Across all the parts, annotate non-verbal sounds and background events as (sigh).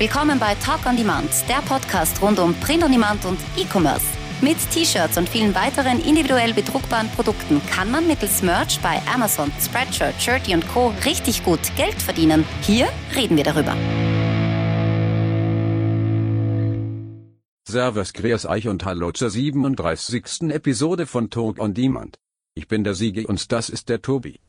Willkommen bei Talk on Demand, der Podcast rund um Print on Demand und E-Commerce. Mit T-Shirts und vielen weiteren individuell bedruckbaren Produkten kann man mittels Merch bei Amazon, Spreadshirt, Shirty und Co. richtig gut Geld verdienen. Hier reden wir darüber. Servus Grüß euch und hallo zur 37. Episode von Talk on Demand. Ich bin der Siege und das ist der Tobi.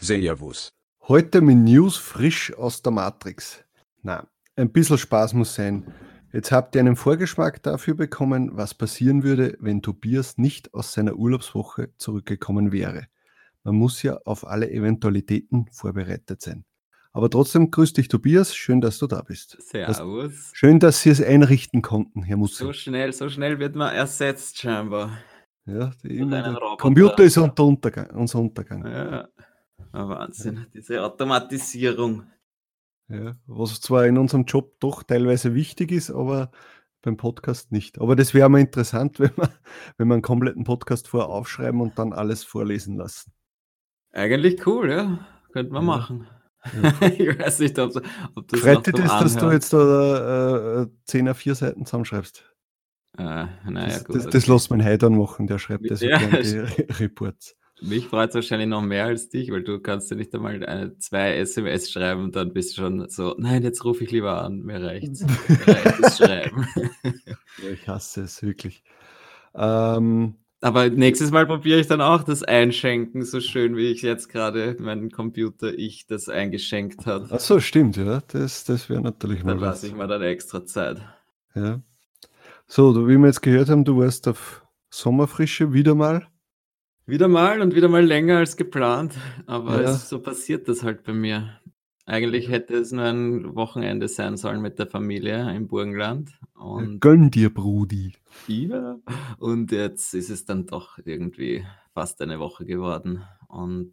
Servus. Heute mit News frisch aus der Matrix. Na, ein bisschen Spaß muss sein. Jetzt habt ihr einen Vorgeschmack dafür bekommen, was passieren würde, wenn Tobias nicht aus seiner Urlaubswoche zurückgekommen wäre. Man muss ja auf alle Eventualitäten vorbereitet sein. Aber trotzdem grüß dich, Tobias. Schön, dass du da bist. Servus. Das, schön, dass Sie es einrichten konnten, Herr Mussi. So schnell, so schnell wird man ersetzt, scheinbar. Ja, die, der Computer ist unter Untergang, unser Untergang. Ja. Ah, Wahnsinn, diese Automatisierung. Ja, was zwar in unserem Job doch teilweise wichtig ist, aber beim Podcast nicht. Aber das wäre mal interessant, (laughs) wenn wir, wenn wir einen kompletten Podcast vorher aufschreiben und dann alles vorlesen lassen. Eigentlich cool, ja. Könnte man ja. machen. Ja. (laughs) ich weiß nicht, ob, ob das Freut dich das, dass du jetzt da äh, 10 auf 4 Seiten zusammenschreibst? Äh, naja, das, gut. Das, das lässt mein Heidan machen, der schreibt das ja, (laughs) die Reports. Mich freut es wahrscheinlich noch mehr als dich, weil du kannst ja nicht einmal eine, zwei SMS schreiben und dann bist du schon so, nein, jetzt rufe ich lieber an, mir reicht's. (laughs) Mir reicht das Schreiben. ich hasse es wirklich. Ähm, aber nächstes Mal probiere ich dann auch das Einschenken, so schön wie ich jetzt gerade meinen Computer ich das eingeschenkt hat. Ach so, stimmt, ja. Das, das wäre natürlich mal. Dann lasse ich mir dann extra Zeit. Ja. So, wie wir jetzt gehört haben, du warst auf Sommerfrische wieder mal. Wieder mal und wieder mal länger als geplant, aber ja. es, so passiert das halt bei mir. Eigentlich hätte es nur ein Wochenende sein sollen mit der Familie im Burgenland. Und Gönn dir, Brudi. Ja. Und jetzt ist es dann doch irgendwie fast eine Woche geworden. Und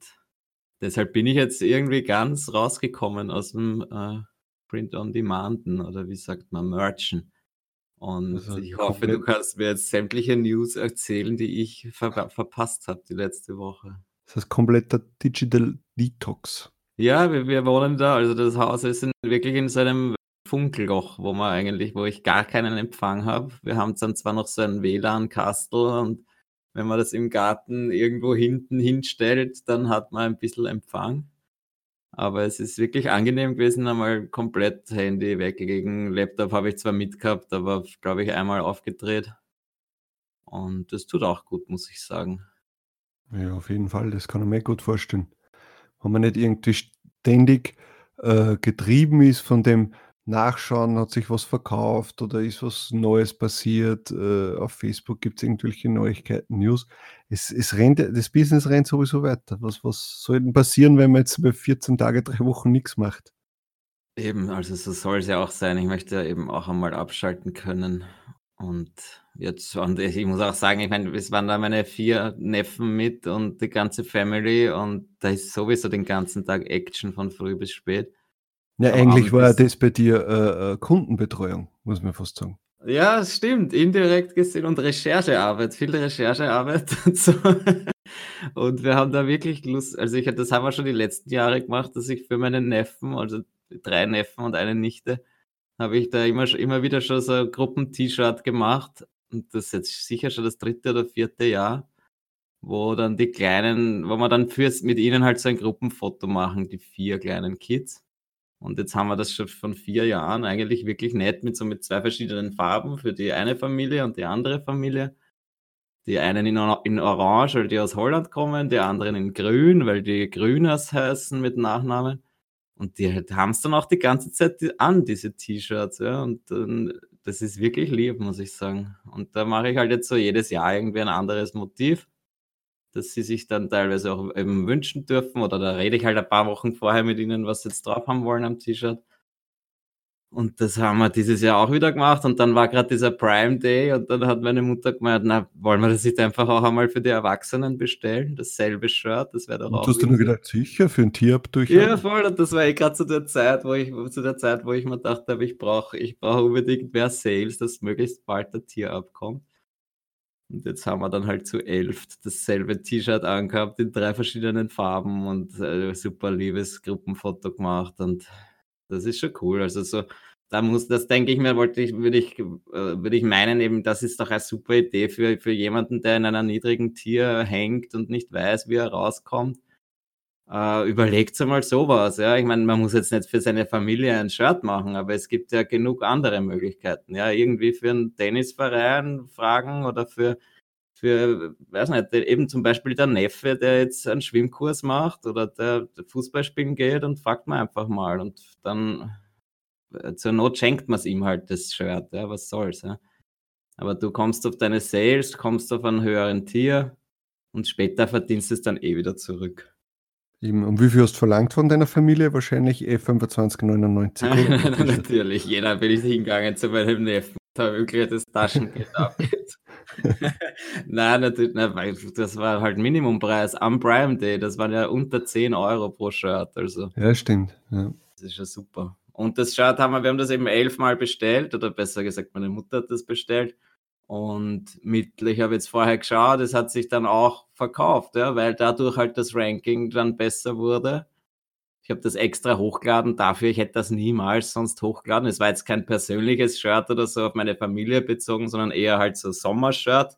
deshalb bin ich jetzt irgendwie ganz rausgekommen aus dem äh, Print on Demanden oder wie sagt man, Merchen. Und also ich hoffe, du kannst mir jetzt sämtliche News erzählen, die ich ver verpasst habe die letzte Woche. Das ist kompletter Digital Detox. Ja, wir, wir, wohnen da. Also das Haus ist in, wirklich in so einem Funkelloch, wo man eigentlich, wo ich gar keinen Empfang habe. Wir haben dann zwar noch so ein WLAN-Kastel und wenn man das im Garten irgendwo hinten hinstellt, dann hat man ein bisschen Empfang. Aber es ist wirklich angenehm gewesen, einmal komplett Handy weggegen. Laptop habe ich zwar mitgehabt, aber glaube ich einmal aufgedreht. Und das tut auch gut, muss ich sagen. Ja, auf jeden Fall, das kann ich mir gut vorstellen. Wenn man nicht irgendwie ständig äh, getrieben ist von dem, nachschauen, hat sich was verkauft oder ist was Neues passiert. Äh, auf Facebook gibt es irgendwelche Neuigkeiten, News. Es, es rennt, das Business rennt sowieso weiter. Was, was soll denn passieren, wenn man jetzt über 14 Tage, drei Wochen nichts macht? Eben, also so soll es ja auch sein. Ich möchte eben auch einmal abschalten können. Und jetzt, und ich muss auch sagen, ich meine, es waren da meine vier Neffen mit und die ganze Family und da ist sowieso den ganzen Tag Action von früh bis spät. Ja, eigentlich war das bei dir äh, äh, Kundenbetreuung, muss man fast sagen. Ja, es stimmt, indirekt gesehen und Recherchearbeit, viel Recherchearbeit (laughs) so. Und wir haben da wirklich Lust, also ich, das haben wir schon die letzten Jahre gemacht, dass ich für meinen Neffen, also drei Neffen und eine Nichte, habe ich da immer, immer wieder schon so ein Gruppen-T-Shirt gemacht. Und das ist jetzt sicher schon das dritte oder vierte Jahr, wo dann die kleinen, wo wir dann fürs, mit ihnen halt so ein Gruppenfoto machen, die vier kleinen Kids. Und jetzt haben wir das schon von vier Jahren eigentlich wirklich nett mit so mit zwei verschiedenen Farben für die eine Familie und die andere Familie. Die einen in, in Orange, weil die aus Holland kommen, die anderen in Grün, weil die Grüners heißen mit Nachnamen. Und die haben es dann auch die ganze Zeit an, diese T-Shirts. Ja. Und äh, das ist wirklich lieb, muss ich sagen. Und da mache ich halt jetzt so jedes Jahr irgendwie ein anderes Motiv dass sie sich dann teilweise auch eben wünschen dürfen oder da rede ich halt ein paar Wochen vorher mit ihnen, was sie jetzt drauf haben wollen am T-Shirt. Und das haben wir dieses Jahr auch wieder gemacht und dann war gerade dieser Prime Day und dann hat meine Mutter gemeint, na, wollen wir das nicht einfach auch einmal für die Erwachsenen bestellen, dasselbe Shirt, das wäre doch und auch. Du hast du nur gedacht, sicher, für ein Tierabdurch? Ja, voll, und das war eh gerade zu der Zeit, wo ich, zu der Zeit, wo ich mir dachte, ich brauche ich brauch unbedingt mehr Sales, dass möglichst bald der Tier abkommt. Und jetzt haben wir dann halt zu elf dasselbe T-Shirt angehabt in drei verschiedenen Farben und äh, super liebes Gruppenfoto gemacht und das ist schon cool. Also so, da muss, das denke ich mir, wollte ich, würde ich, äh, würde ich meinen, eben, das ist doch eine super Idee für, für jemanden, der in einer niedrigen Tier hängt und nicht weiß, wie er rauskommt. Äh, überlegt mal sowas, ja. Ich meine, man muss jetzt nicht für seine Familie ein Shirt machen, aber es gibt ja genug andere Möglichkeiten, ja. Irgendwie für einen Tennisverein fragen oder für, für, weiß nicht, eben zum Beispiel der Neffe, der jetzt einen Schwimmkurs macht oder der, Fußball spielen geht und fragt man einfach mal und dann äh, zur Not schenkt man es ihm halt das Shirt, ja, was soll's, ja. Aber du kommst auf deine Sales, kommst auf einen höheren Tier und später verdienst es dann eh wieder zurück. Eben, und wie viel hast du verlangt von deiner Familie? Wahrscheinlich eh 25,99. (laughs) Natürlich, jeder bin ich hingegangen zu meinem Neffen, da wirklich das Taschengeld (laughs) abgeht. (laughs) nein, natürlich, nein, weil das war halt Minimumpreis am Prime Day, das waren ja unter 10 Euro pro Shirt, also. Ja, stimmt. Ja. Das ist ja super. Und das Shirt haben wir, wir haben das eben elfmal bestellt, oder besser gesagt, meine Mutter hat das bestellt. Und mit, ich habe jetzt vorher geschaut, es hat sich dann auch verkauft, ja, weil dadurch halt das Ranking dann besser wurde. Ich habe das extra hochgeladen dafür, ich hätte das niemals sonst hochgeladen. Es war jetzt kein persönliches Shirt oder so auf meine Familie bezogen, sondern eher halt so Sommershirt.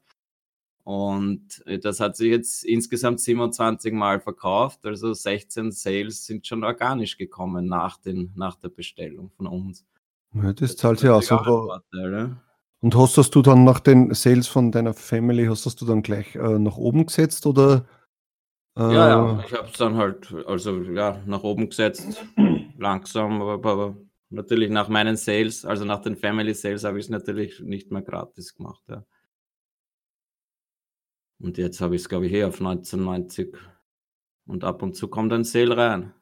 Und das hat sich jetzt insgesamt 27 Mal verkauft, also 16 Sales sind schon organisch gekommen nach, den, nach der Bestellung von uns. Ja, das, das zahlt sich aus. Und hast das du dann nach den Sales von deiner Family, hast das du dann gleich äh, nach oben gesetzt oder? Äh, ja, ja, ich habe es dann halt, also ja, nach oben gesetzt, (clears throat) langsam, aber, aber, natürlich nach meinen Sales, also nach den Family Sales habe ich es natürlich nicht mehr gratis gemacht. Ja. Und jetzt habe ich es, glaube ich, eh auf 1990. Und ab und zu kommt ein Sale rein.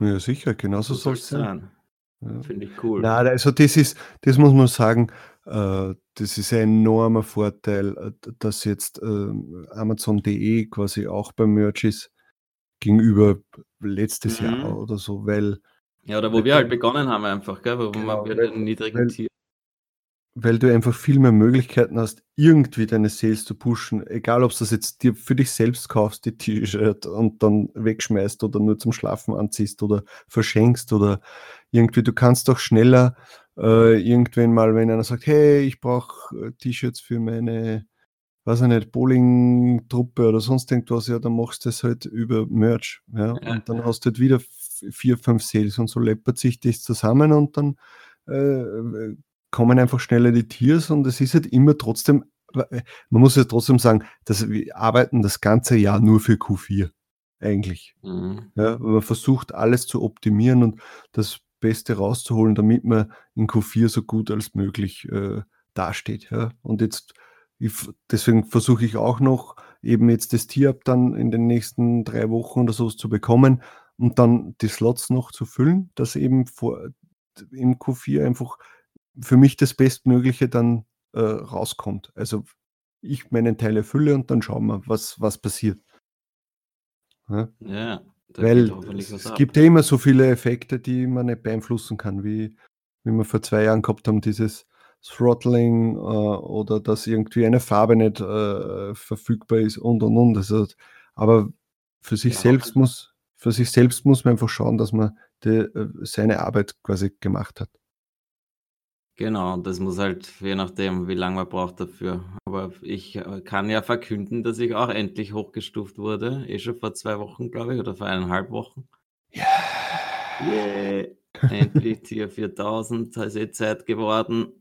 Ja, sicher, genauso soll es sein. sein. Ja. Finde ich cool. Na, also das ist, das muss man sagen, das ist ein enormer Vorteil, äh, dass jetzt äh, Amazon.de quasi auch beim Merch ist gegenüber letztes mhm. Jahr oder so, weil. Ja, oder wo wir halt begonnen haben einfach, gell, wo genau, wir den niedrigen weil, Tier weil du einfach viel mehr Möglichkeiten hast, irgendwie deine Sales zu pushen. Egal, ob du das jetzt dir für dich selbst kaufst, die T-Shirt und dann wegschmeißt oder nur zum Schlafen anziehst oder verschenkst oder irgendwie, du kannst doch schneller äh, irgendwann mal, wenn einer sagt, hey, ich brauche äh, T-Shirts für meine, weiß ich nicht, Bowling-Truppe oder sonst irgendwas, ja, dann machst du das halt über Merch. Ja? ja. Und dann hast du halt wieder vier, fünf Sales und so läppert sich das zusammen und dann äh, kommen einfach schneller die Tiers und es ist halt immer trotzdem, äh, man muss ja trotzdem sagen, dass wir arbeiten das ganze Jahr nur für Q4 eigentlich. Mhm. Ja, man versucht alles zu optimieren und das Beste rauszuholen, damit man in Q4 so gut als möglich äh, dasteht. Ja. Und jetzt, ich, deswegen versuche ich auch noch eben jetzt das Tier-Up dann in den nächsten drei Wochen oder so zu bekommen und dann die Slots noch zu füllen, dass eben vor, im Q4 einfach für mich das Bestmögliche dann äh, rauskommt. Also ich meinen Teil erfülle und dann schauen wir, was, was passiert. Ja, ja Weil es ab. gibt ja immer so viele Effekte, die man nicht beeinflussen kann, wie, wie wir vor zwei Jahren gehabt haben, dieses Throttling äh, oder dass irgendwie eine Farbe nicht äh, verfügbar ist und und und. Also, aber für sich ja, selbst muss für sich selbst muss man einfach schauen, dass man die, äh, seine Arbeit quasi gemacht hat. Genau, das muss halt, je nachdem, wie lange man braucht dafür. Aber ich äh, kann ja verkünden, dass ich auch endlich hochgestuft wurde. Eh schon vor zwei Wochen, glaube ich, oder vor eineinhalb Wochen. Ja. Yeah. Endlich (laughs) Tier 4000, da ist eh Zeit geworden.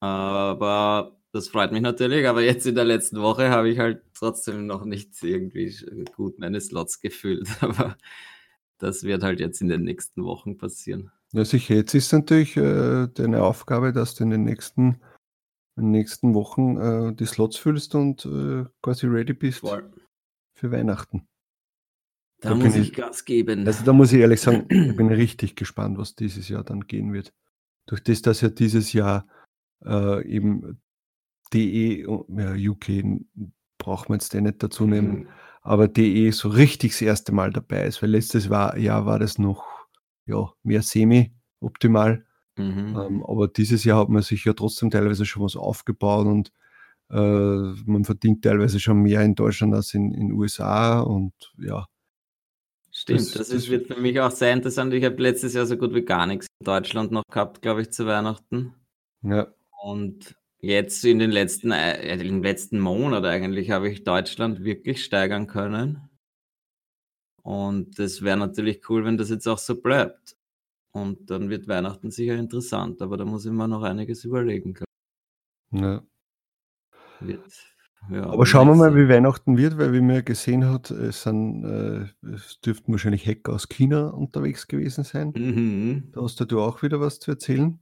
Aber das freut mich natürlich. Aber jetzt in der letzten Woche habe ich halt trotzdem noch nicht irgendwie gut meine Slots gefüllt. (laughs) Aber das wird halt jetzt in den nächsten Wochen passieren. Ja, sicher. Jetzt ist natürlich äh, deine Aufgabe, dass du in den nächsten, in den nächsten Wochen äh, die Slots füllst und äh, quasi ready bist Voll. für Weihnachten. Da, da muss ich, Gas geben. Also da muss ich ehrlich sagen, (clears throat) ich bin richtig gespannt, was dieses Jahr dann gehen wird. Durch das, dass ja dieses Jahr äh, eben DE, ja, UK braucht man jetzt den nicht dazu nehmen, mhm. aber DE so richtig das erste Mal dabei ist, weil letztes Jahr war das noch ja, mehr semi-optimal. Mhm. Ähm, aber dieses Jahr hat man sich ja trotzdem teilweise schon was aufgebaut und äh, man verdient teilweise schon mehr in Deutschland als in den USA und ja. Stimmt, das, das, das wird für mich auch sehr interessant. Ich habe letztes Jahr so gut wie gar nichts in Deutschland noch gehabt, glaube ich, zu Weihnachten. Ja. Und jetzt in den letzten, äh, in den letzten Monat eigentlich habe ich Deutschland wirklich steigern können. Und das wäre natürlich cool, wenn das jetzt auch so bleibt. Und dann wird Weihnachten sicher interessant, aber da muss ich mir noch einiges überlegen. Ja. Wird, ja, aber schauen wir mal, wie Weihnachten wird, weil wie man ja gesehen hat, es, sind, äh, es dürften wahrscheinlich Hacker aus China unterwegs gewesen sein. Mhm. Da hast du auch wieder was zu erzählen.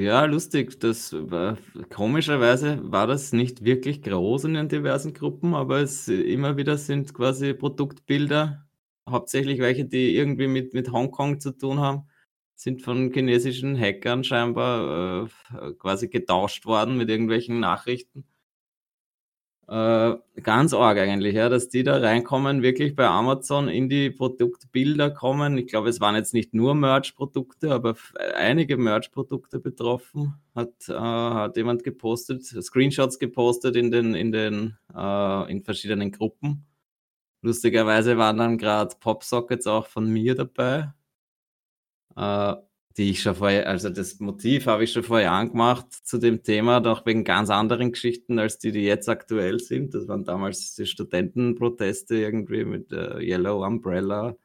Ja, lustig. Das war, komischerweise war das nicht wirklich groß in den diversen Gruppen, aber es immer wieder sind quasi Produktbilder, hauptsächlich welche, die irgendwie mit, mit Hongkong zu tun haben, sind von chinesischen Hackern scheinbar äh, quasi getauscht worden mit irgendwelchen Nachrichten. Äh, ganz arg eigentlich, ja, dass die da reinkommen, wirklich bei Amazon in die Produktbilder kommen. Ich glaube, es waren jetzt nicht nur Merch-Produkte, aber einige Merch-Produkte betroffen. Hat, äh, hat jemand gepostet, Screenshots gepostet in den, in den, äh, in verschiedenen Gruppen. Lustigerweise waren dann gerade Popsockets auch von mir dabei. Äh, die ich schon vorher, also das Motiv habe ich schon vor Jahren gemacht zu dem Thema, doch wegen ganz anderen Geschichten als die, die jetzt aktuell sind. Das waren damals die Studentenproteste irgendwie mit der Yellow Umbrella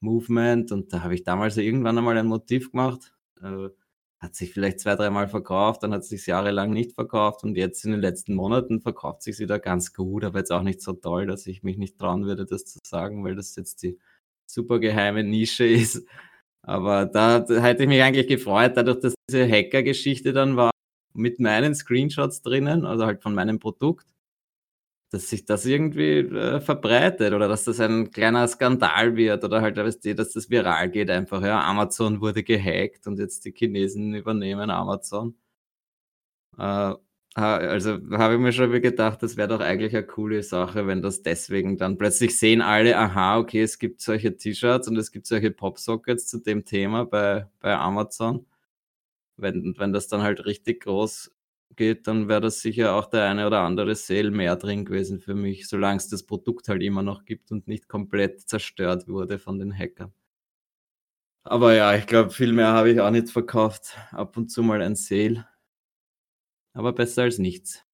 Movement und da habe ich damals irgendwann einmal ein Motiv gemacht. Äh, hat sich vielleicht zwei, dreimal verkauft, dann hat es sich jahrelang nicht verkauft und jetzt in den letzten Monaten verkauft sich wieder ganz gut, aber jetzt auch nicht so toll, dass ich mich nicht trauen würde, das zu sagen, weil das jetzt die super geheime Nische (laughs) ist. Aber da, hätte ich mich eigentlich gefreut, dadurch, dass diese Hacker-Geschichte dann war, mit meinen Screenshots drinnen, also halt von meinem Produkt, dass sich das irgendwie äh, verbreitet oder dass das ein kleiner Skandal wird oder halt, dass das viral geht einfach. Ja, Amazon wurde gehackt und jetzt die Chinesen übernehmen Amazon. Äh, also habe ich mir schon gedacht, das wäre doch eigentlich eine coole Sache, wenn das deswegen dann plötzlich sehen alle, aha, okay, es gibt solche T-Shirts und es gibt solche Popsockets zu dem Thema bei, bei Amazon. Wenn, wenn das dann halt richtig groß geht, dann wäre das sicher auch der eine oder andere Sale mehr drin gewesen für mich, solange es das Produkt halt immer noch gibt und nicht komplett zerstört wurde von den Hackern. Aber ja, ich glaube, viel mehr habe ich auch nicht verkauft. Ab und zu mal ein Sale aber besser als nichts.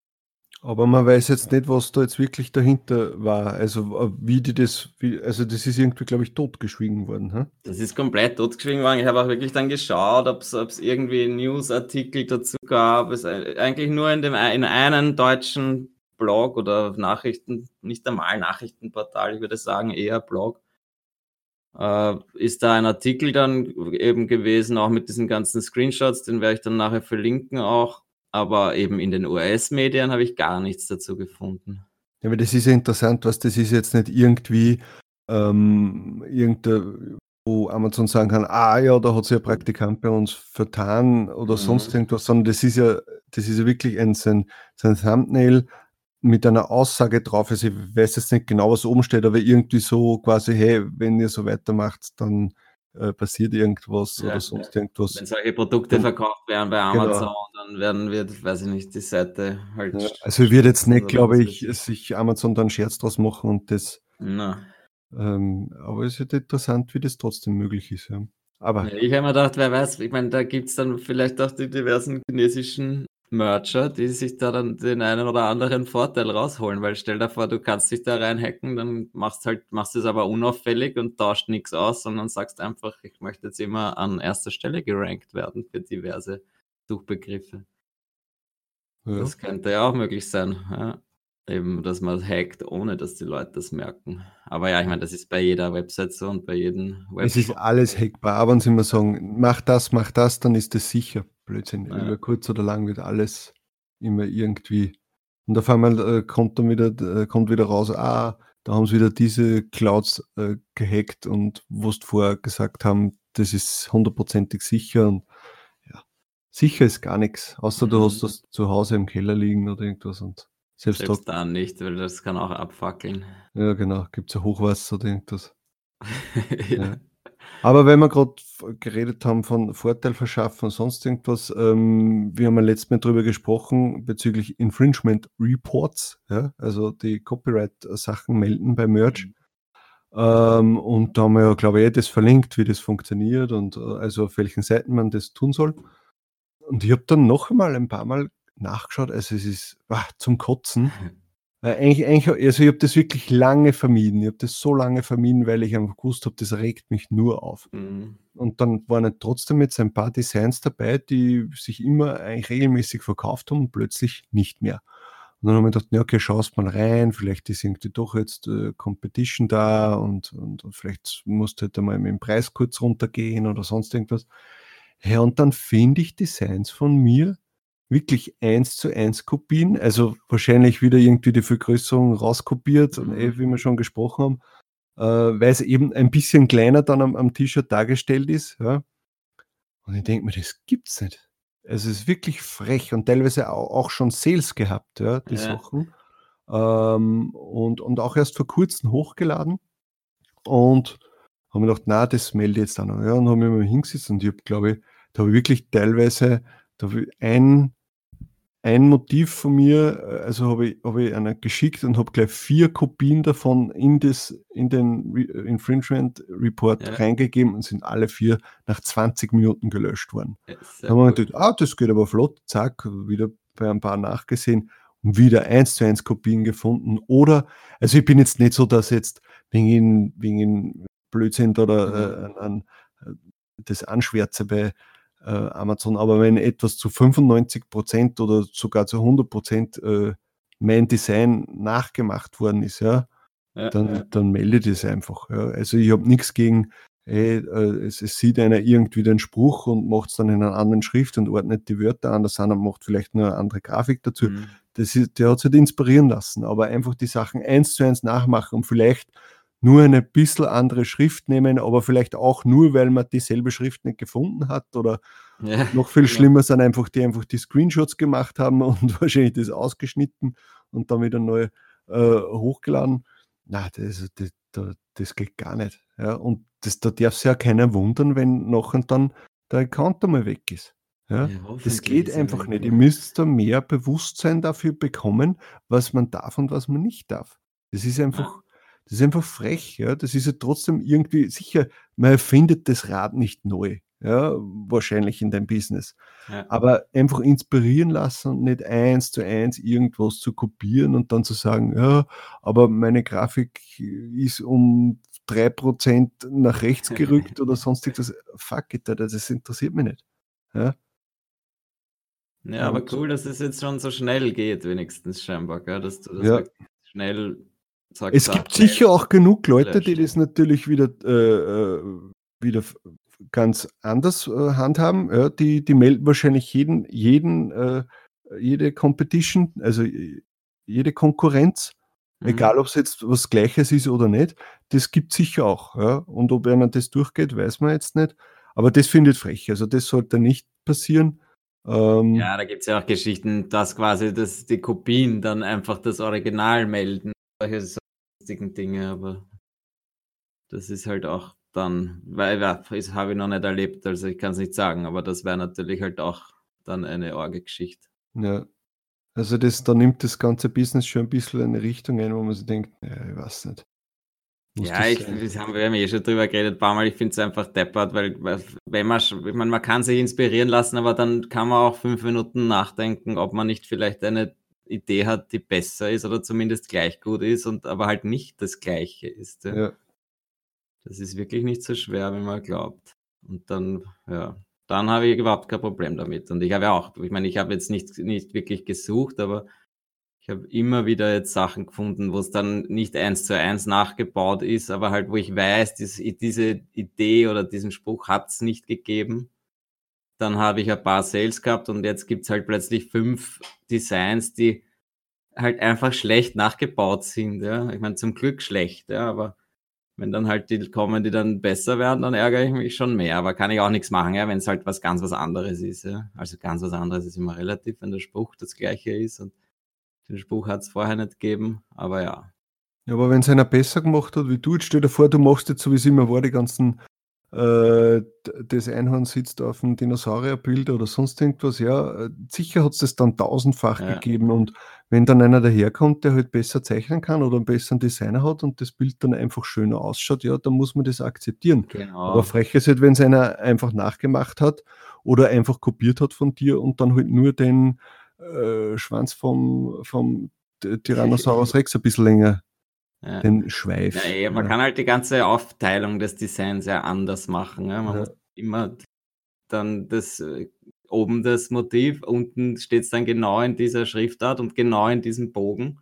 Aber man weiß jetzt nicht, was da jetzt wirklich dahinter war. Also äh, wie die das, wie, also das ist irgendwie, glaube ich, totgeschwiegen worden. Hm? Das ist komplett totgeschwiegen worden. Ich habe auch wirklich dann geschaut, ob es irgendwie Newsartikel dazu gab. Es äh, eigentlich nur in dem in einem deutschen Blog oder Nachrichten, nicht einmal Nachrichtenportal, ich würde sagen eher Blog, äh, ist da ein Artikel dann eben gewesen, auch mit diesen ganzen Screenshots, den werde ich dann nachher verlinken auch aber eben in den US-Medien habe ich gar nichts dazu gefunden. Ja, aber das ist ja interessant, was das ist jetzt nicht irgendwie ähm, irgendein, wo Amazon sagen kann, ah ja, da hat sich ein Praktikant bei uns vertan oder mhm. sonst irgendwas, sondern das ist ja, das ist ja wirklich ein, sein, sein Thumbnail mit einer Aussage drauf. Also ich weiß jetzt nicht genau, was oben steht, aber irgendwie so quasi, hey, wenn ihr so weitermacht, dann äh, passiert irgendwas ja, oder sonst ja. irgendwas. Wenn solche Produkte verkauft werden bei genau. Amazon, genau. dann werden wir, weiß ich nicht, die Seite halt. Ja, also wird jetzt nicht, glaube ich, sich Amazon dann Scherz draus machen und das. Ähm, aber es ist interessant, wie das trotzdem möglich ist. Ja. Aber ich habe mir gedacht, wer weiß, ich meine, da gibt es dann vielleicht auch die diversen chinesischen Mercher, die sich da dann den einen oder anderen Vorteil rausholen, weil stell dir vor, du kannst dich da reinhacken, dann machst halt, machst es aber unauffällig und tauscht nichts aus, sondern sagst einfach, ich möchte jetzt immer an erster Stelle gerankt werden für diverse Suchbegriffe. Ja. Das könnte ja auch möglich sein. Ja. Eben, dass man hackt, ohne dass die Leute das merken. Aber ja, ich meine, das ist bei jeder Website so und bei jedem Website. Es ist alles hackbar, aber wenn sie immer sagen, mach das, mach das, dann ist das sicher. Blödsinn. Ja. Über kurz oder lang wird alles immer irgendwie. Und auf einmal äh, kommt dann wieder, äh, kommt wieder raus, ah, da haben sie wieder diese Clouds äh, gehackt und wo sie vorher gesagt haben, das ist hundertprozentig sicher und ja, sicher ist gar nichts, außer mhm. du hast das zu Hause im Keller liegen oder irgendwas und selbst, selbst da nicht, weil das kann auch abfackeln. Ja, genau, gibt es ja Hochwasser oder irgendwas. (laughs) ja. ja. Aber wenn wir gerade geredet haben von Vorteil verschaffen und sonst irgendwas, ähm, wir haben ja letztes Mal drüber gesprochen bezüglich Infringement Reports, ja, also die Copyright-Sachen melden bei Merch. Ähm, und da haben wir ja, glaube ich, eh das verlinkt, wie das funktioniert und äh, also auf welchen Seiten man das tun soll. Und ich habe dann noch einmal ein paar Mal nachgeschaut, also es ist ah, zum Kotzen. Weil (laughs) eigentlich, eigentlich, also ich habe das wirklich lange vermieden. Ich habe das so lange vermieden, weil ich einfach gewusst habe, das regt mich nur auf. Mhm. Und dann waren halt trotzdem jetzt ein paar Designs dabei, die sich immer eigentlich regelmäßig verkauft haben und plötzlich nicht mehr. Und dann haben wir gedacht, ja, okay, schaust mal rein, vielleicht ist irgendwie doch jetzt äh, Competition da und, und, und vielleicht musst du halt einmal mit dem Preis kurz runtergehen oder sonst irgendwas. Ja, und dann finde ich Designs von mir, wirklich eins zu eins Kopien, also wahrscheinlich wieder irgendwie die Vergrößerung rauskopiert, und eh, Mhm. wie wir schon gesprochen haben, äh, weil es eben ein bisschen kleiner dann am, am T-Shirt dargestellt ist. Ja. Und ich denke mir, das gibt's nicht. Es ist wirklich frech und teilweise auch, auch schon Sales gehabt, ja, die Ja. Sachen. Ähm, und, und auch erst vor kurzem hochgeladen. Und habe mir gedacht, na, das melde ich jetzt noch. Ja, und habe mich mal hingesetzt und ich habe, glaube ich, da habe ich wirklich teilweise, da habe ich ein, ein Motiv von mir, äh, also habe ich, habe ich einer geschickt und habe gleich vier Kopien davon in, das, in den Re äh, Infringement Report Ja. reingegeben und sind alle vier nach 20 Minuten gelöscht worden. Ja, Da haben wir gedacht, ah, das geht aber flott, zack, wieder bei ein paar nachgesehen und wieder eins zu eins Kopien gefunden. Oder, also ich bin jetzt nicht so, dass jetzt wegen, wegen Blödsinn Mhm. oder äh, an, an, äh, das anschwärze bei äh, Amazon, aber wenn etwas zu 95 Prozent oder sogar zu 100 Prozent äh, mein Design nachgemacht worden ist, ja, Ja, dann, ja. dann melde das einfach. Ja. Also ich habe nichts gegen, ey, äh, es, es sieht einer irgendwie den Spruch und macht es dann in einer anderen Schrift und ordnet die Wörter anders an und macht vielleicht nur eine andere Grafik dazu. Mhm. Das ist, der hat sich inspirieren lassen, aber einfach die Sachen eins zu eins nachmachen und vielleicht nur eine bisschen andere Schrift nehmen, aber vielleicht auch nur, weil man dieselbe Schrift nicht gefunden hat oder Ja, (laughs) noch viel genau. schlimmer sind einfach die einfach die Screenshots gemacht haben (laughs) und wahrscheinlich das ausgeschnitten und dann wieder neu äh, hochgeladen. Na, das, das, das, das geht gar nicht. Ja, und das, da darf sich ja keiner wundern, wenn nachher dann der Account einmal weg ist. Ja, Ja, das geht einfach nicht. Ihr müsst da mehr Bewusstsein dafür bekommen, was man darf und was man nicht darf. Das ist einfach, das ist einfach frech. Ja, das ist ja trotzdem irgendwie sicher. Man erfindet das Rad nicht neu. Ja, wahrscheinlich in deinem Business. Ja. Aber einfach inspirieren lassen und nicht eins zu eins irgendwas zu kopieren und dann zu sagen, ja, aber meine Grafik ist um 3% nach rechts gerückt (laughs) oder sonst irgendwas. Fuck it, Alter, das interessiert mich nicht. Ja, Ja, aber cool, dass es jetzt schon so schnell geht, wenigstens scheinbar, gell? Dass du das Ja. schnell sagst. Es ah, gibt sicher auch genug Leute, die das natürlich wieder, äh, äh, wieder ganz anders äh, handhaben. Ja, die, die melden wahrscheinlich jeden, jeden, äh, jede Competition, also äh, jede Konkurrenz, mhm. egal ob es jetzt was Gleiches ist oder nicht, das gibt sicher auch. Ja. Und ob einer das durchgeht, weiß man jetzt nicht. Aber das findet frech. Also das sollte nicht passieren. Ähm, Ja, da gibt es ja auch Geschichten, dass quasi das, die Kopien dann einfach das Original melden. Solche sonstigen Dinge, aber das ist halt auch dann, weil ja, das habe ich noch nicht erlebt, also ich kann es nicht sagen, aber das wäre natürlich halt auch dann eine Orge-Geschichte. Ja. Also das, da nimmt das ganze Business schon ein bisschen eine Richtung ein, wo man sich denkt, ja, ich weiß nicht. Muss Ja, das ich, das haben wir ja eh schon drüber geredet, ein paar Mal. Ich finde es einfach deppert, weil, wenn man, ich meine, man kann sich inspirieren lassen, aber dann kann man auch fünf Minuten nachdenken, ob man nicht vielleicht eine Idee hat, die besser ist oder zumindest gleich gut ist und aber halt nicht das Gleiche ist. Ja. Ja. Das ist wirklich nicht so schwer, wie man glaubt. Und dann, ja, dann habe ich überhaupt kein Problem damit. Und ich habe ja auch, ich meine, ich habe jetzt nicht, nicht wirklich gesucht, aber ich habe immer wieder jetzt Sachen gefunden, wo es dann nicht eins zu eins nachgebaut ist, aber halt, wo ich weiß, dies, diese Idee oder diesen Spruch hat es nicht gegeben. Dann habe ich ein paar Sales gehabt und jetzt gibt es halt plötzlich fünf Designs, die halt einfach schlecht nachgebaut sind. Ja? Ich meine, zum Glück schlecht, ja, aber wenn dann halt die kommen, die dann besser werden, dann ärgere ich mich schon mehr. Aber kann ich auch nichts machen, ja, wenn es halt was ganz was anderes ist. Ja? Also ganz was anderes ist immer relativ, wenn der Spruch das gleiche ist und den Spruch hat es vorher nicht gegeben. Aber ja. Ja, aber wenn es einer besser gemacht hat wie du, jetzt stell dir vor, du machst jetzt so wie es immer war, die ganzen äh, das Einhorn sitzt auf einem Dinosaurierbild oder sonst irgendwas, ja, äh, sicher hat es das dann tausendfach Ja. gegeben und wenn dann einer daherkommt, der halt besser zeichnen kann oder einen besseren Designer hat und das Bild dann einfach schöner ausschaut, ja, dann muss man das akzeptieren. Genau. Aber frech ist halt, wenn es einer einfach nachgemacht hat oder einfach kopiert hat von dir und dann halt nur den äh, Schwanz vom, vom Tyrannosaurus (laughs) Rex ein bisschen länger, ja. den Schweif. Ja, eh, man ja. kann halt die ganze Aufteilung des Designs ja anders machen. Ja? Man muss immer dann das äh, oben das Motiv, unten steht es dann genau in dieser Schriftart und genau in diesem Bogen.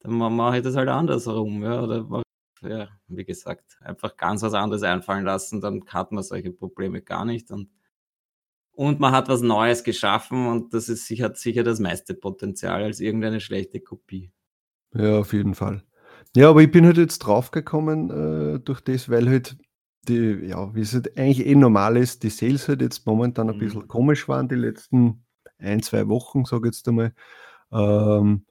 Dann ma- mache ich das halt andersherum. Ja? Oder ja, wie gesagt, einfach ganz was anderes einfallen lassen, dann hat man solche Probleme gar nicht. Und, und man hat was Neues geschaffen und das ist sicher, sicher das meiste Potenzial als irgendeine schlechte Kopie. Ja, auf jeden Fall. Ja, aber ich bin halt jetzt draufgekommen äh, durch das, weil halt die, ja, wie es halt eigentlich eh normal ist, die Sales halt jetzt momentan ein Mhm. bisschen komisch waren, die letzten ein, zwei Wochen, sage ich jetzt einmal. Ähm,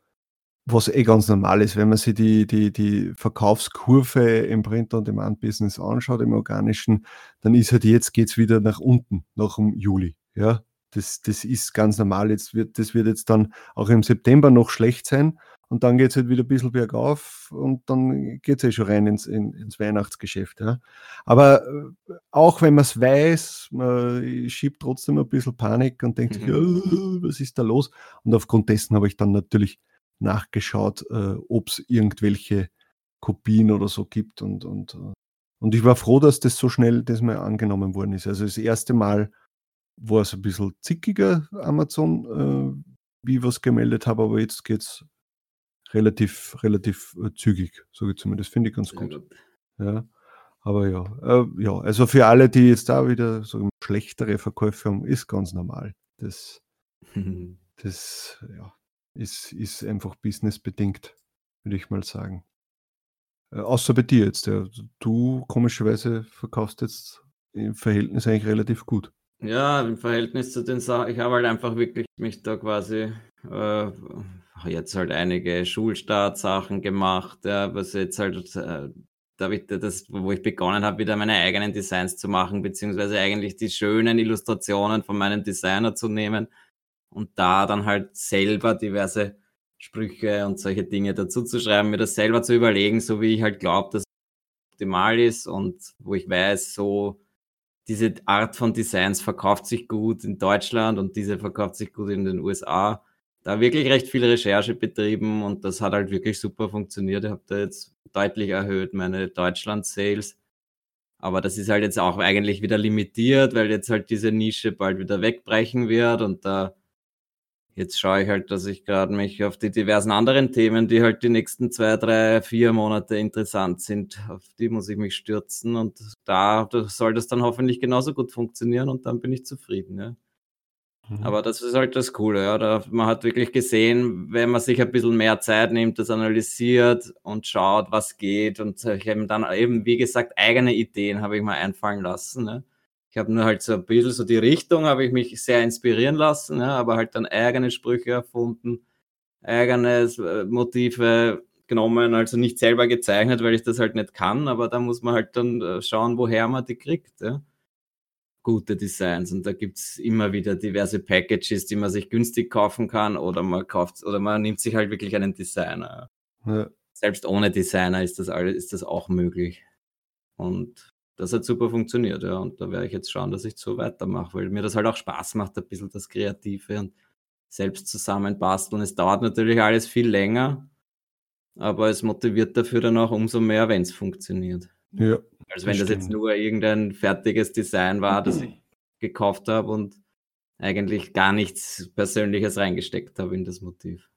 was eh ganz normal ist, wenn man sich die, die, die Verkaufskurve im Print-on-Demand-Business anschaut, im organischen, dann ist halt jetzt geht's wieder nach unten, nach dem Juli. Ja, das, das ist ganz normal. Jetzt wird, das wird jetzt dann auch im September noch schlecht sein und dann geht's halt wieder ein bisschen bergauf und dann geht's eh schon rein ins, in, ins Weihnachtsgeschäft. Ja. Aber äh, auch wenn man es weiß, man schiebt trotzdem ein bisschen Panik und denkt sich, Mhm. "Ja, was ist da los? Und aufgrund dessen habe ich dann natürlich nachgeschaut, äh, ob es irgendwelche Kopien oder so gibt. Und, und, äh, und ich war froh, dass das so schnell das mal angenommen worden ist. Also das erste Mal war es ein bisschen zickiger, Amazon, äh, wie ich was gemeldet habe, aber jetzt geht es relativ, relativ äh, zügig, sage ich zumindest. Finde ich ganz gut. Ja. Aber ja, äh, ja, also für alle, die jetzt da wieder so schlechtere Verkäufe haben, ist ganz normal. Das, (laughs) das ja, ist, ist einfach businessbedingt, würde ich mal sagen. Äh, außer bei dir jetzt. Ja. Du komischerweise verkaufst jetzt im Verhältnis eigentlich relativ gut. Ja, im Verhältnis zu den Sachen, ich habe halt einfach wirklich mich da quasi äh, jetzt halt einige Schulstartsachen gemacht, ja, was jetzt halt, äh, da ich das, wo ich begonnen habe, wieder meine eigenen Designs zu machen, beziehungsweise eigentlich die schönen Illustrationen von meinem Designer zu nehmen und da dann halt selber diverse Sprüche und solche Dinge dazu zu schreiben, mir das selber zu überlegen, so wie ich halt glaube, dass es optimal ist und wo ich weiß, so diese Art von Designs verkauft sich gut in Deutschland und diese verkauft sich gut in den USA. Da wirklich recht viel Recherche betrieben und das hat halt wirklich super funktioniert. Ich habe da jetzt deutlich erhöht meine Deutschland-Sales. Aber das ist halt jetzt auch eigentlich wieder limitiert, weil jetzt halt diese Nische bald wieder wegbrechen wird und da jetzt schaue ich halt, dass ich gerade mich auf die diversen anderen Themen, die halt die nächsten zwei, drei, vier Monate interessant sind, auf die muss ich mich stürzen und da, soll das dann hoffentlich genauso gut funktionieren und dann bin ich zufrieden. Ja. Aber das ist halt das Coole, ja. Da, man hat wirklich gesehen, wenn man sich ein bisschen mehr Zeit nimmt, das analysiert und schaut, was geht und ich eben dann eben, wie gesagt, eigene Ideen habe ich mal einfallen lassen. Ne? Ich habe nur halt so ein bisschen so die Richtung, habe ich mich sehr inspirieren lassen, ja, aber halt dann eigene Sprüche erfunden, eigene äh, Motive genommen, also nicht selber gezeichnet, weil ich das halt nicht kann, aber da muss man halt dann äh, schauen, woher man die kriegt. Ja gute Designs und da gibt's immer wieder diverse Packages, die man sich günstig kaufen kann oder man kauft oder man nimmt sich halt wirklich einen Designer. Ja. Selbst ohne Designer ist das alles, ist das auch möglich. Und das hat super funktioniert, ja. Und da werde ich jetzt schauen, dass ich so weitermache, weil mir das halt auch Spaß macht, ein bisschen das Kreative und selbst zusammenbasteln. Es dauert natürlich alles viel länger, aber es motiviert dafür dann auch umso mehr, wenn es funktioniert. Ja, Also wenn das das jetzt nur irgendein fertiges Design war, das ich gekauft habe und eigentlich gar nichts Persönliches reingesteckt habe in das Motiv.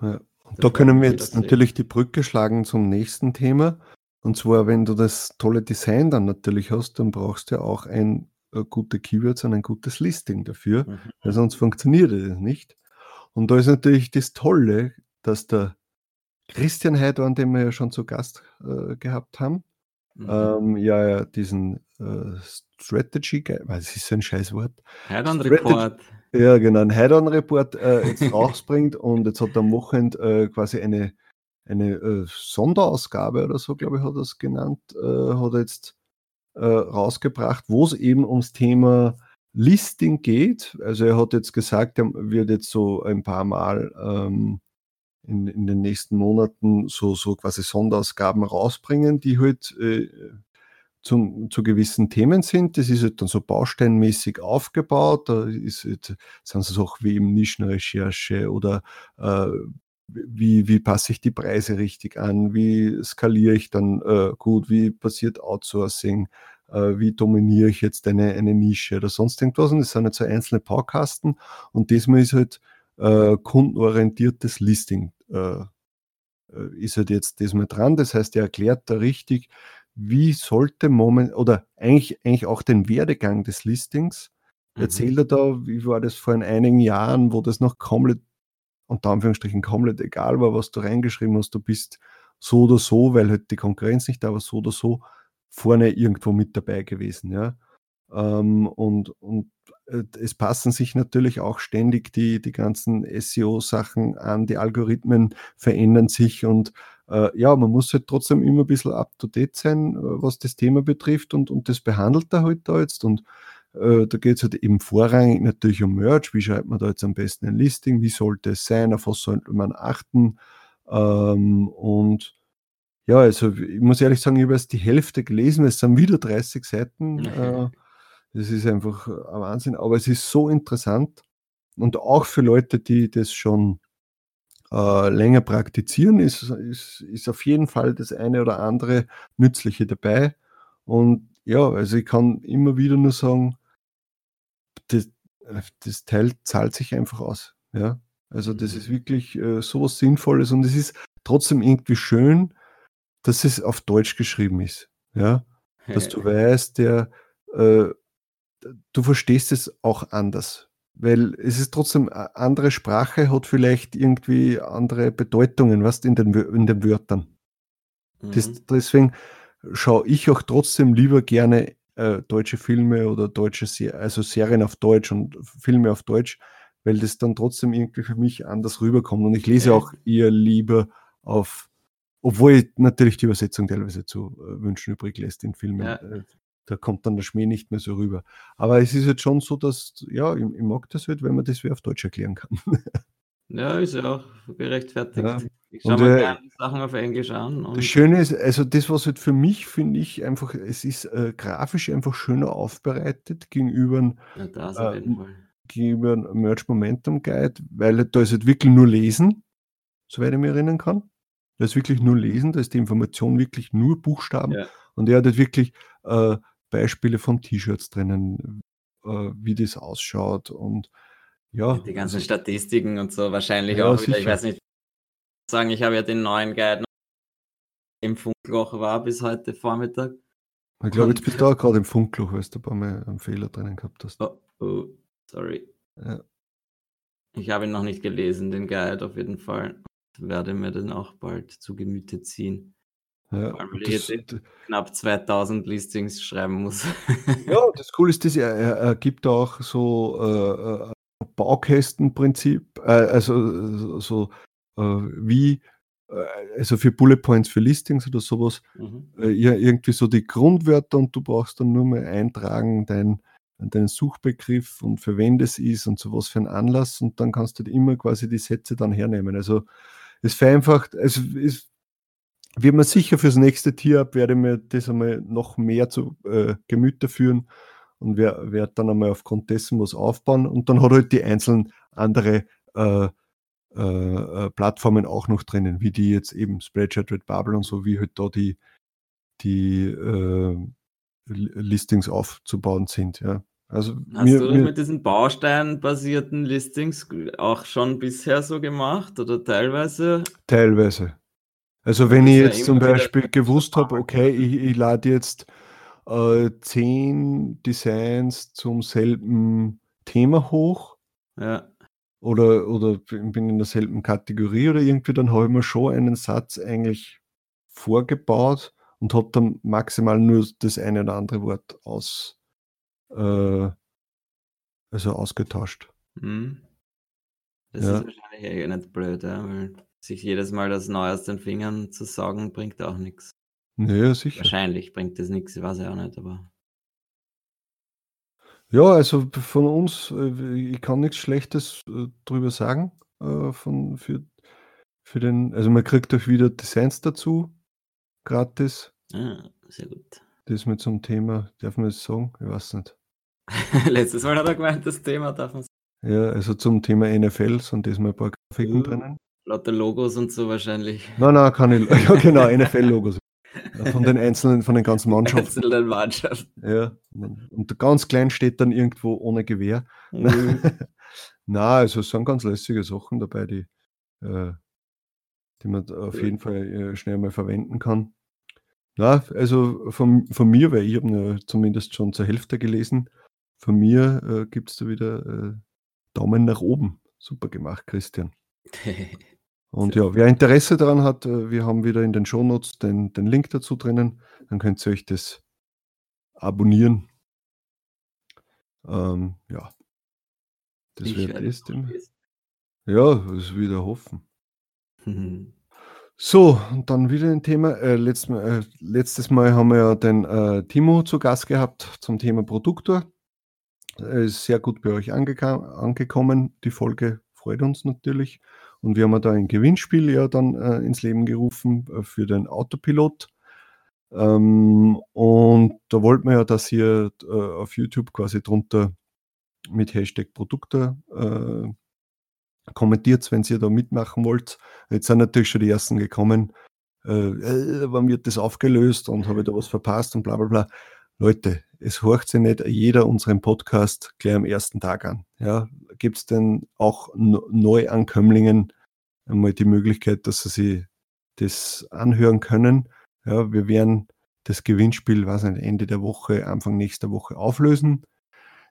Ja. Da können wir jetzt natürlich die Brücke schlagen zum nächsten Thema. Und zwar, wenn du das tolle Design dann natürlich hast, dann brauchst du ja auch ein äh, gute Keywords und ein gutes Listing dafür, Mhm. weil sonst funktioniert es nicht. Und da ist natürlich das Tolle, dass der Christian Heidorn, den wir ja schon zu Gast äh, gehabt haben, Mhm. ähm, ja, diesen äh, Strategy, weil es ist so ein Scheißwort, Strategy- Report. ja, genau, ein Head-on-Report äh, jetzt (laughs) rausbringt und jetzt hat er am Wochenende äh, quasi eine, eine äh, Sonderausgabe oder so, glaube ich, hat er es genannt, äh, hat er jetzt äh, rausgebracht, wo es eben ums Thema Listing geht. Also er hat jetzt gesagt, er wird jetzt so ein paar Mal ähm, in, in den nächsten Monaten so, so quasi Sonderausgaben rausbringen, die halt äh, zum, zu gewissen Themen sind. Das ist halt dann so bausteinmäßig aufgebaut. Da ist halt, sind so Sachen wie eben Nischenrecherche oder äh, wie, wie passe ich die Preise richtig an, wie skaliere ich dann äh, gut, wie passiert Outsourcing, äh, wie dominiere ich jetzt eine, eine Nische oder sonst irgendwas. Und das sind halt so einzelne Baukasten und diesmal ist halt äh, kundenorientiertes Listing. Äh, äh, ist halt jetzt diesmal dran. Das heißt, er erklärt da richtig, wie sollte moment oder eigentlich, eigentlich auch den Werdegang des Listings. Mhm. Erzählt er da, wie war das vor einigen Jahren, wo das noch komplett, unter Anführungsstrichen, komplett egal war, was du reingeschrieben hast, du bist so oder so, weil halt die Konkurrenz nicht da war, so oder so vorne irgendwo mit dabei gewesen. Ja. Ähm, und, und äh, es passen sich natürlich auch ständig die, die ganzen SEO-Sachen an, die Algorithmen verändern sich und äh, ja, man muss halt trotzdem immer ein bisschen up-to-date sein, äh, was das Thema betrifft und, und das behandelt er halt da jetzt und äh, da geht es halt eben vorrangig natürlich um Merch, wie schreibt man da jetzt am besten ein Listing, wie sollte es sein, auf was sollte man achten? Ähm, und ja, also ich muss ehrlich sagen, ich habe erst die Hälfte gelesen, es sind wieder 30 Seiten. (laughs) Äh, das ist einfach ein Wahnsinn, aber es ist so interessant und auch für Leute, die das schon äh, länger praktizieren, ist, ist, ist auf jeden Fall das eine oder andere Nützliche dabei. Und ja, also ich kann immer wieder nur sagen, das, das Teil zahlt sich einfach aus. Ja, also das ist mhm. wirklich äh, so was Sinnvolles und es ist trotzdem irgendwie schön, dass es auf Deutsch geschrieben ist. Ja, dass du weißt, der, äh, du verstehst es auch anders. Weil es ist trotzdem eine andere Sprache, hat vielleicht irgendwie andere Bedeutungen, was in den, in den Wörtern. Mhm. Das, deswegen schaue ich auch trotzdem lieber gerne äh, deutsche Filme oder deutsche Se also Serien auf Deutsch und Filme auf Deutsch, weil das dann trotzdem irgendwie für mich anders rüberkommt. Und ich lese auch eher lieber auf, obwohl ich natürlich die Übersetzung teilweise zu äh, wünschen übrig lässt in Filmen. Ja. Äh, da kommt dann der Schmäh nicht mehr so rüber. Aber es ist jetzt schon so, dass, ja, ich, ich mag das halt, wenn man das wie auf Deutsch erklären kann. (laughs) Ja, ist ja auch gerechtfertigt. Ja. Ich schaue mir äh, gerne Sachen auf Englisch an. das Schöne ist, also das, was halt für mich, finde ich, einfach, es ist äh, grafisch einfach schöner aufbereitet gegenüber, ja, auf jeden Fall. gegenüber Merch Momentum Guide, weil halt, da ist halt wirklich nur Lesen, soweit ich mich erinnern kann. Da ist wirklich nur Lesen, da ist die Information wirklich nur Buchstaben. Ja. Und er hat halt wirklich äh, Beispiele von T-Shirts drinnen, äh, wie das ausschaut und ja. Die ganzen Statistiken und so wahrscheinlich ja, auch wieder. Sicher. Ich weiß nicht, sagen, ich habe ja den neuen Guide im Funkloch war bis heute Vormittag. Ich glaube, jetzt bist du auch gerade im Funkloch, weil du ein paar Mal einen Fehler drinnen gehabt hast. Oh, oh sorry. Ja. Ich habe ihn noch nicht gelesen, den Guide auf jeden Fall. Werde mir den auch bald zu Gemüte ziehen. Ja, Weil das, jetzt knapp 2000 Listings schreiben muss. ja, (laughs) das Coole ist, dass er, er, er gibt auch so äh, äh Baukästenprinzip, äh, also so äh, wie, äh, also für Bullet Points für Listings oder sowas, mhm. Äh, irgendwie so die Grundwörter und du brauchst dann nur mal eintragen, dein, deinen Suchbegriff und für wen das ist und sowas für einen Anlass und dann kannst du immer quasi die Sätze dann hernehmen. Also es vereinfacht, also es wird man sicher fürs nächste Tier werde mir das einmal noch mehr zu äh, Gemüte führen und werde werd dann einmal aufgrund dessen was aufbauen. Und dann hat halt die einzelnen andere äh, äh, äh, Plattformen auch noch drinnen, wie die jetzt eben Spreadshirt, Redbubble und so, wie halt da die, die äh, Listings aufzubauen sind. Ja. Also Hast mir, du das mir, mit diesen Bausteinbasierten Listings auch schon bisher so gemacht oder teilweise? Teilweise. Also wenn ich jetzt zum Beispiel gewusst habe, okay, ich, ich lade jetzt äh, zehn Designs zum selben Thema hoch Ja. oder, oder bin in derselben Kategorie oder irgendwie, dann habe ich mir schon einen Satz eigentlich vorgebaut und habe dann maximal nur das eine oder andere Wort aus, äh, also ausgetauscht. Mhm. Das Ja. ist wahrscheinlich eh nicht blöd, ja, weil sich jedes Mal das Neue aus den Fingern zu sagen, bringt auch nichts. Naja, sicher. Wahrscheinlich bringt das nichts, ich weiß ja auch nicht, aber. Ja, also von uns, äh, ich kann nichts Schlechtes äh, drüber sagen. Äh, von, für, für den, also man kriegt auch wieder Designs dazu, gratis. Ah, sehr gut. Das mit so einem Thema, darf man das sagen? Ich weiß nicht. (laughs) Letztes Mal hat er gemeint, das Thema darf man Ja, also zum Thema NFL sind das mal ein paar Grafiken Uh. drinnen. Lauter Logos und so wahrscheinlich. Nein, nein, kann (laughs) ich, ja genau, NFL-Logos. Von den einzelnen, von den ganzen (laughs) Mannschaften. Einzelnen Mannschaften. Ja, und ganz klein steht dann irgendwo ohne Gewehr. Mhm. (laughs) Na, also es sind ganz lässige Sachen dabei, die, äh, die man auf jeden Fall äh, schnell mal verwenden kann. Na, also von, von mir, weil ich habe ja zumindest schon zur Hälfte gelesen, von mir äh, gibt es da wieder äh, Daumen nach oben. Super gemacht, Christian. (laughs) Und ja, wer Interesse daran hat, äh, wir haben wieder in den Shownotes den, den Link dazu drinnen. Dann könnt ihr euch das abonnieren. Ähm, ja. Das wäre das. lesen. Ja, das wieder hoffen. Mhm. (laughs) So, und dann wieder ein Thema. Äh, letztes, Mal, äh, letztes Mal haben wir ja den äh, Timo zu Gast gehabt zum Thema Produktor. Äh, Ist sehr gut bei euch angeka- angekommen. Die Folge freut uns natürlich. Und wir haben da ein Gewinnspiel ja dann äh, ins Leben gerufen äh, für den Autopilot. Ähm, und da wollten wir ja, dass ihr äh, auf YouTube quasi drunter mit Hashtag Produkte äh, kommentiert, wenn ihr da mitmachen wollt. Jetzt sind natürlich schon die ersten gekommen. Äh, äh, wann wird das aufgelöst und habe ich da was verpasst und bla bla bla. Leute, es horcht sich nicht jeder unseren Podcast gleich am ersten Tag an. Ja, Gibt es denn auch Neuankömmlingen einmal die Möglichkeit, dass sie sich das anhören können? Ja, wir werden das Gewinnspiel, was nicht, Ende der Woche, Anfang nächster Woche auflösen.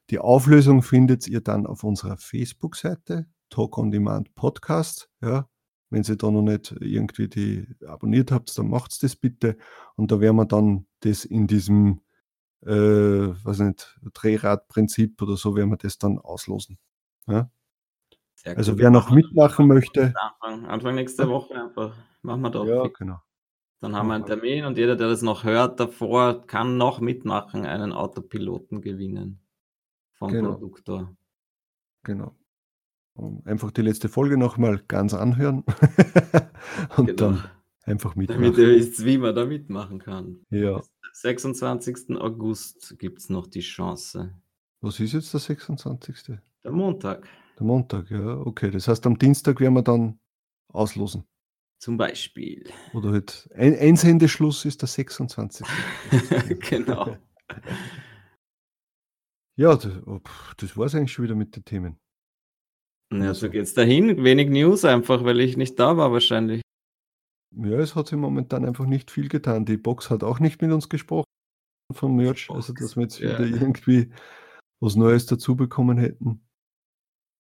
Die Auflösung findet ihr dann auf unserer Facebook-Seite, Talk on Demand Podcast. Ja, wenn ihr da noch nicht irgendwie die abonniert habt, dann macht's das bitte. Und da werden wir dann das in diesem, äh, was nicht, Drehradprinzip oder so, werden wir das dann auslosen. Ja? Also wer noch mitmachen möchte, Anfang, Anfang nächster Woche einfach. Machen wir doch. ja, genau. Dann haben wir einen. Termin und jeder, der das noch hört davor, kann noch mitmachen, einen Autopiloten gewinnen. Vom Genau. Produktor. Genau. Und einfach die letzte Folge nochmal ganz anhören (laughs) und Genau. dann einfach Damit mitmachen. ihr wisst, wie man da mitmachen kann. Ja. Bis 26. August gibt es noch die Chance. Was ist jetzt der 26.? Der Montag Der Montag, ja, okay. Das heißt, am Dienstag werden wir dann auslosen. zum Beispiel. Oder halt ein Einsendeschluss ist der 26. (laughs) genau. Ja, das, oh, pff, das war es eigentlich schon wieder mit den Themen. Ja, Also. so geht's dahin. Wenig News einfach, weil ich nicht da war wahrscheinlich. Ja, es hat sich momentan einfach nicht viel getan. Die Box hat auch nicht mit uns gesprochen vom Merch, also dass wir jetzt ja. wieder irgendwie was Neues dazu bekommen hätten.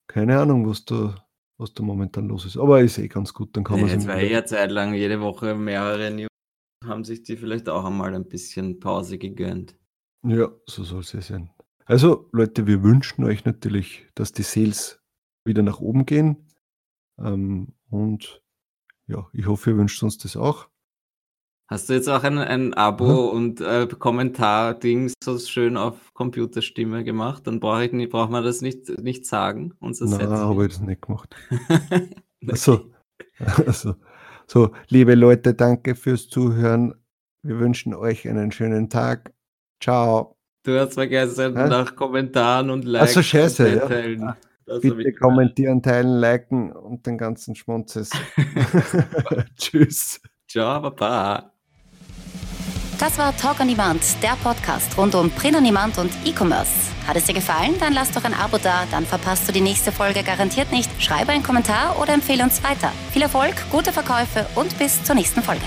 Keine Ahnung, was da, was da momentan los ist. Aber ist eh ganz gut, dann kann man jetzt sich war eh Zeit lang jede Woche mehrere News. Haben sich die vielleicht auch einmal ein bisschen Pause gegönnt. Ja, so soll es ja sein. Also, Leute, wir wünschen euch natürlich, dass die Sales wieder nach oben gehen. Ähm, und ja, ich hoffe, ihr wünscht uns das auch. Hast du jetzt auch ein, ein Abo und äh, Kommentar-Ding so schön auf Computerstimme gemacht? Dann brauche ich nicht, braucht man das nicht, nicht sagen. Unser Nein, habe ich das nicht gemacht. (laughs) Also, also, so, liebe Leute, danke fürs Zuhören. Wir wünschen euch einen schönen Tag. Ciao. Du hast vergessen, Hä? nach Kommentaren und Ach Likes so, scheiße, ja. Bitte kommentieren, teilen, liken und den ganzen Schmonzes. (laughs) (laughs) Tschüss. Ciao, Baba. Das war Talk on Demand, der Podcast rund um Print on Demand und E-Commerce. Hat es dir gefallen? Dann lass doch ein Abo da, dann verpasst du die nächste Folge garantiert nicht. Schreibe einen Kommentar oder empfehle uns weiter. Viel Erfolg, gute Verkäufe und bis zur nächsten Folge.